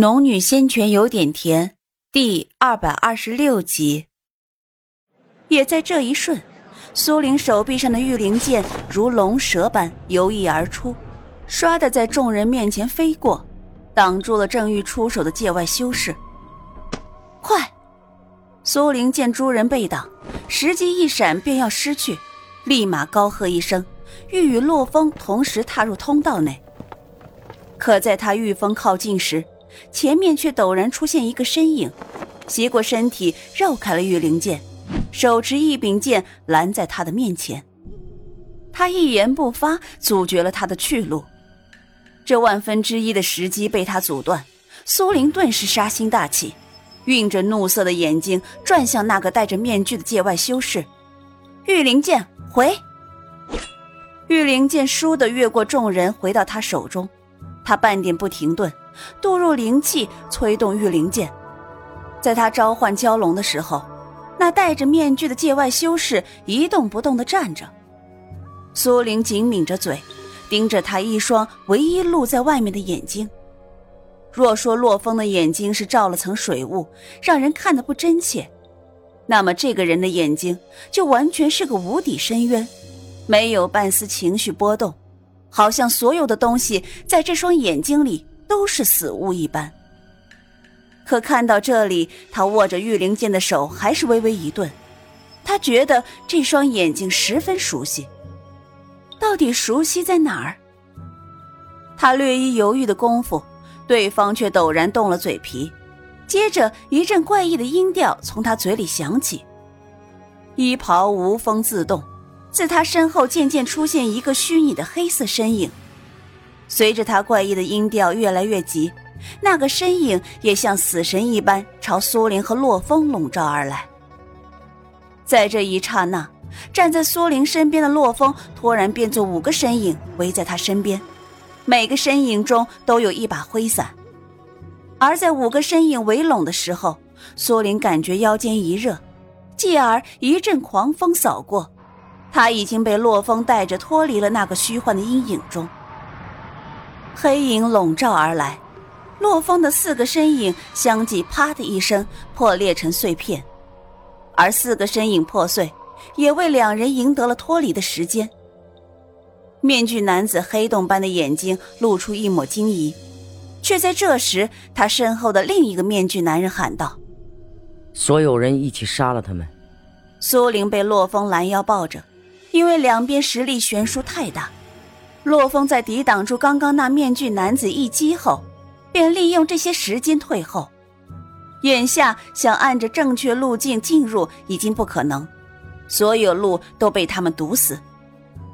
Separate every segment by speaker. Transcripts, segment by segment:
Speaker 1: 农女仙泉有点甜，第二百二十六集。也在这一瞬，苏玲手臂上的玉灵剑如龙蛇般游弋而出，唰的在众人面前飞过，挡住了正欲出手的界外修士。快！苏玲见诸人被挡，时机一闪，便要失去，立马高喝一声，欲与洛风同时踏入通道内。可在他御风靠近时，前面却陡然出现一个身影，斜过身体绕开了玉灵剑，手持一柄剑拦在他的面前。他一言不发，阻绝了他的去路。这万分之一的时机被他阻断，苏玲顿时杀心大起，运着怒色的眼睛转向那个戴着面具的界外修士。玉灵剑回，玉灵剑倏地越过众人，回到他手中。他半点不停顿。渡入灵气，催动御灵剑。在他召唤蛟龙的时候，那戴着面具的界外修士一动不动地站着。苏玲紧抿着嘴，盯着他一双唯一露在外面的眼睛。若说洛风的眼睛是罩了层水雾，让人看得不真切，那么这个人的眼睛就完全是个无底深渊，没有半丝情绪波动，好像所有的东西在这双眼睛里。都是死物一般。可看到这里，他握着玉灵剑的手还是微微一顿。他觉得这双眼睛十分熟悉，到底熟悉在哪儿？他略一犹豫的功夫，对方却陡然动了嘴皮，接着一阵怪异的音调从他嘴里响起。衣袍无风自动，自他身后渐渐出现一个虚拟的黑色身影。随着他怪异的音调越来越急，那个身影也像死神一般朝苏玲和洛风笼罩而来。在这一刹那，站在苏玲身边的洛风突然变作五个身影围在他身边，每个身影中都有一把挥伞。而在五个身影围拢的时候，苏玲感觉腰间一热，继而一阵狂风扫过，他已经被洛风带着脱离了那个虚幻的阴影中。黑影笼罩而来，洛风的四个身影相继“啪”的一声破裂成碎片，而四个身影破碎，也为两人赢得了脱离的时间。面具男子黑洞般的眼睛露出一抹惊疑，却在这时，他身后的另一个面具男人喊道：“
Speaker 2: 所有人一起杀了他们！”
Speaker 1: 苏玲被洛风拦腰抱着，因为两边实力悬殊太大。洛风在抵挡住刚刚那面具男子一击后，便利用这些时间退后。眼下想按着正确路径进入已经不可能，所有路都被他们堵死。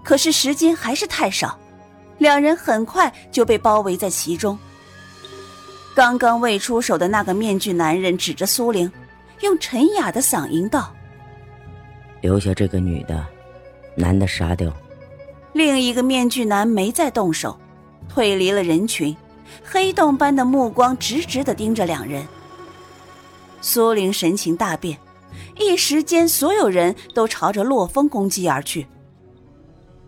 Speaker 1: 可是时间还是太少，两人很快就被包围在其中。刚刚未出手的那个面具男人指着苏玲，用沉哑的嗓音道：“
Speaker 2: 留下这个女的，男的杀掉。”
Speaker 1: 另一个面具男没再动手，退离了人群，黑洞般的目光直直的盯着两人。苏玲神情大变，一时间所有人都朝着洛风攻击而去。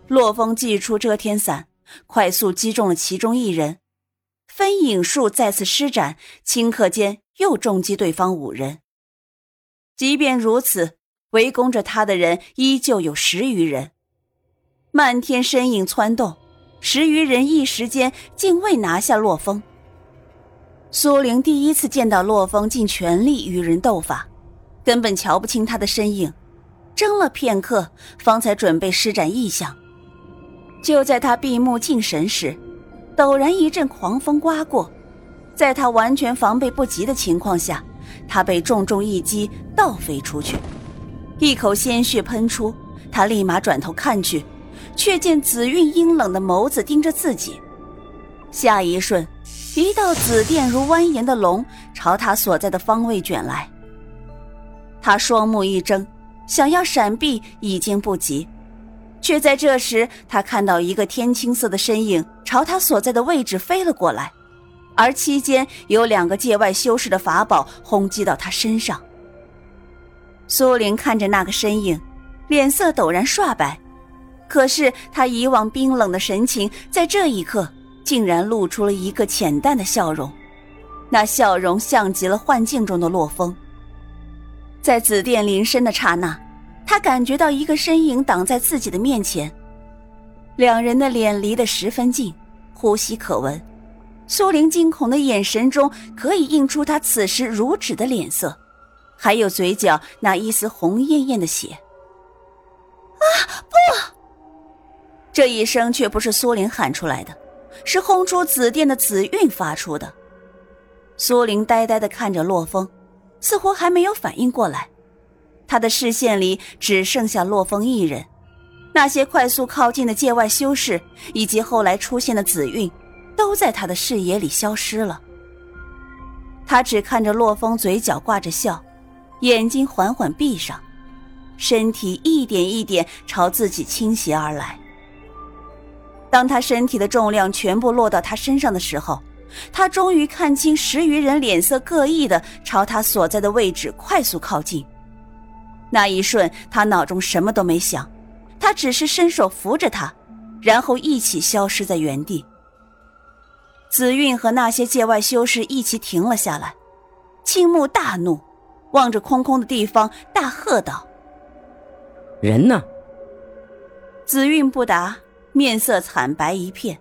Speaker 1: 洛风祭出遮天伞，快速击中了其中一人，分影术再次施展，顷刻间又重击对方五人。即便如此，围攻着他的人依旧有十余人。漫天身影窜动，十余人一时间竟未拿下洛风。苏玲第一次见到洛风尽全力与人斗法，根本瞧不清他的身影，怔了片刻，方才准备施展异象。就在他闭目静神时，陡然一阵狂风刮过，在他完全防备不及的情况下，他被重重一击倒飞出去，一口鲜血喷出，他立马转头看去。却见紫韵阴冷的眸子盯着自己，下一瞬，一道紫电如蜿蜒的龙朝他所在的方位卷来。他双目一睁，想要闪避已经不及，却在这时，他看到一个天青色的身影朝他所在的位置飞了过来，而期间有两个界外修士的法宝轰击到他身上。苏玲看着那个身影，脸色陡然刷白。可是他以往冰冷的神情，在这一刻竟然露出了一个浅淡的笑容。那笑容像极了幻境中的洛风。在紫电临身的刹那，他感觉到一个身影挡在自己的面前，两人的脸离得十分近，呼吸可闻。苏玲惊恐的眼神中可以映出他此时如纸的脸色，还有嘴角那一丝红艳艳的血。啊，不！这一声却不是苏林喊出来的，是轰出紫电的紫韵发出的。苏林呆呆的看着洛风，似乎还没有反应过来。他的视线里只剩下洛风一人，那些快速靠近的界外修士，以及后来出现的紫韵，都在他的视野里消失了。他只看着洛风，嘴角挂着笑，眼睛缓缓闭上，身体一点一点朝自己倾斜而来。当他身体的重量全部落到他身上的时候，他终于看清十余人脸色各异的朝他所在的位置快速靠近。那一瞬，他脑中什么都没想，他只是伸手扶着他，然后一起消失在原地。紫韵和那些界外修士一起停了下来，青木大怒，望着空空的地方大喝道：“
Speaker 2: 人呢？”
Speaker 1: 紫韵不答。面色惨白一片，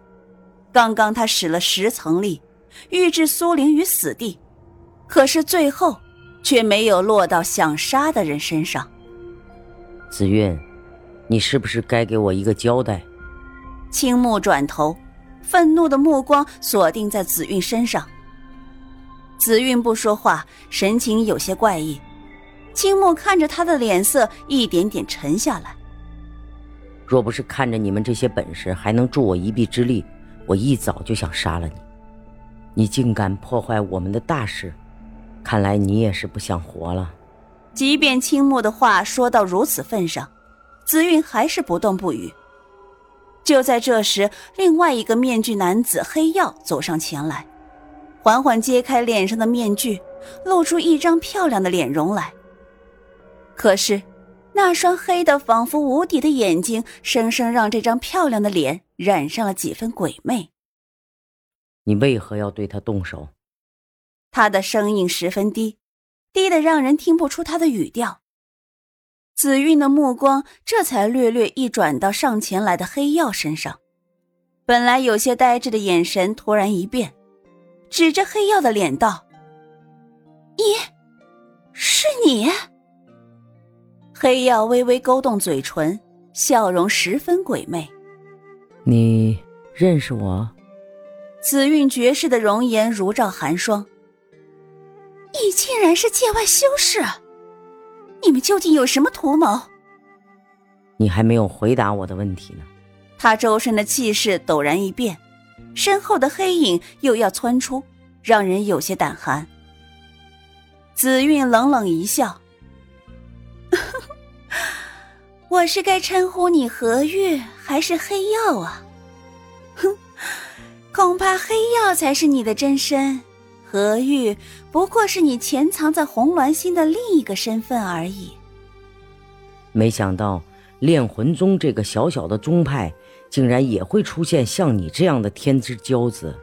Speaker 1: 刚刚他使了十层力，欲置苏玲于死地，可是最后却没有落到想杀的人身上。
Speaker 2: 紫韵，你是不是该给我一个交代？
Speaker 1: 青木转头，愤怒的目光锁定在紫韵身上。紫韵不说话，神情有些怪异。青木看着他的脸色一点点沉下来。
Speaker 2: 若不是看着你们这些本事还能助我一臂之力，我一早就想杀了你。你竟敢破坏我们的大事，看来你也是不想活了。
Speaker 1: 即便青木的话说到如此份上，紫韵还是不动不语。就在这时，另外一个面具男子黑曜走上前来，缓缓揭开脸上的面具，露出一张漂亮的脸容来。可是。那双黑的仿佛无底的眼睛，生生让这张漂亮的脸染上了几分鬼魅。
Speaker 2: 你为何要对他动手？
Speaker 1: 他的声音十分低，低的让人听不出他的语调。紫韵的目光这才略略一转到上前来的黑曜身上，本来有些呆滞的眼神突然一变，指着黑曜的脸道：“你，是你。”黑曜微微勾动嘴唇，笑容十分鬼魅。
Speaker 2: 你认识我？
Speaker 1: 紫韵绝世的容颜如照寒霜。你竟然是界外修士？你们究竟有什么图谋？
Speaker 2: 你还没有回答我的问题呢。
Speaker 1: 他周身的气势陡然一变，身后的黑影又要窜出，让人有些胆寒。紫韵冷冷一笑。我是该称呼你何玉还是黑曜啊？哼，恐怕黑曜才是你的真身，何玉不过是你潜藏在红鸾星的另一个身份而已。
Speaker 2: 没想到炼魂宗这个小小的宗派，竟然也会出现像你这样的天之骄子。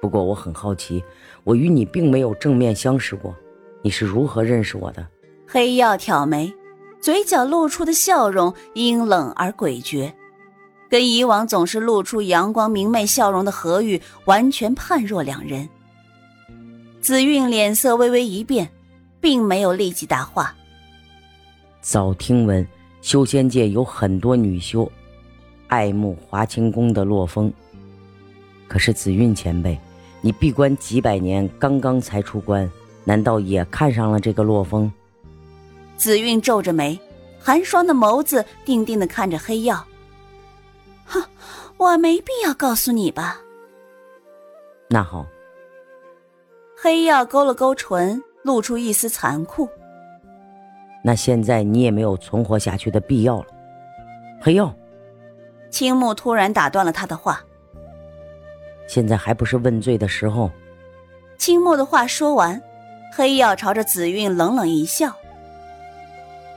Speaker 2: 不过我很好奇，我与你并没有正面相识过，你是如何认识我的？
Speaker 1: 黑曜挑眉。嘴角露出的笑容阴冷而诡谲，跟以往总是露出阳光明媚笑容的何玉完全判若两人。紫韵脸色微微一变，并没有立即答话。
Speaker 2: 早听闻修仙界有很多女修爱慕华清宫的洛风，可是紫韵前辈，你闭关几百年，刚刚才出关，难道也看上了这个洛风？
Speaker 1: 紫韵皱着眉，寒霜的眸子定定的看着黑曜。哼，我没必要告诉你吧。
Speaker 2: 那好。
Speaker 1: 黑曜勾了勾唇，露出一丝残酷。
Speaker 2: 那现在你也没有存活下去的必要了。黑曜。
Speaker 1: 青木突然打断了他的话。
Speaker 2: 现在还不是问罪的时候。
Speaker 1: 青木的话说完，黑曜朝着紫韵冷冷一笑。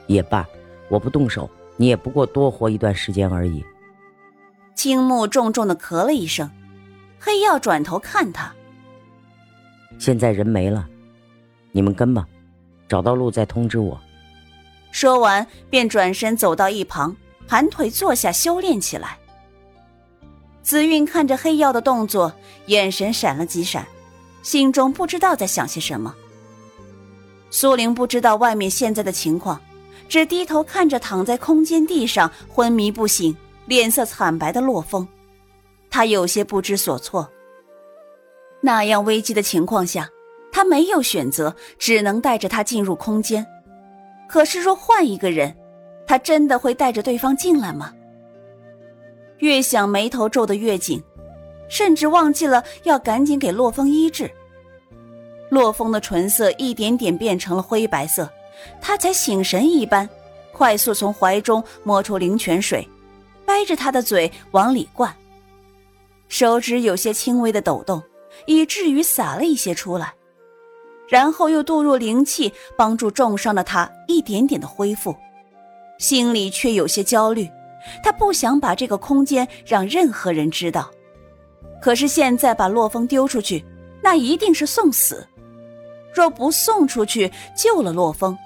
Speaker 2: 也罢，我不动手，你也不过多活一段时间而已。
Speaker 1: 青木重重的咳了一声，黑曜转头看他。
Speaker 2: 现在人没了，你们跟吧，找到路再通知我。
Speaker 1: 说完，便转身走到一旁，盘腿坐下修炼起来。紫韵看着黑曜的动作，眼神闪了几闪，心中不知道在想些什么。苏玲不知道外面现在的情况，只低头看着躺在空间地上昏迷不醒、脸色惨白的洛风，他有些不知所措。那样危机的情况下，他没有选择，只能带着他进入空间。可是若换一个人，他真的会带着对方进来吗？越想，眉头皱得越紧，甚至忘记了要赶紧给洛风医治。洛风的唇色一点点变成了灰白色，他才醒神一般，快速从怀中摸出灵泉水，掰着他的嘴往里灌，手指有些轻微的抖动。以至于洒了一些出来，然后又渡入灵气，帮助重伤的他一点点的恢复，心里却有些焦虑。他不想把这个空间让任何人知道，可是现在把洛风丢出去，那一定是送死。若不送出去救了洛风，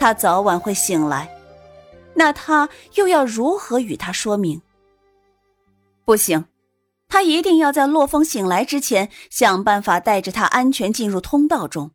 Speaker 1: 他早晚会醒来，那他又要如何与他说明？不行。他一定要在洛风醒来之前想办法带着他安全进入通道中。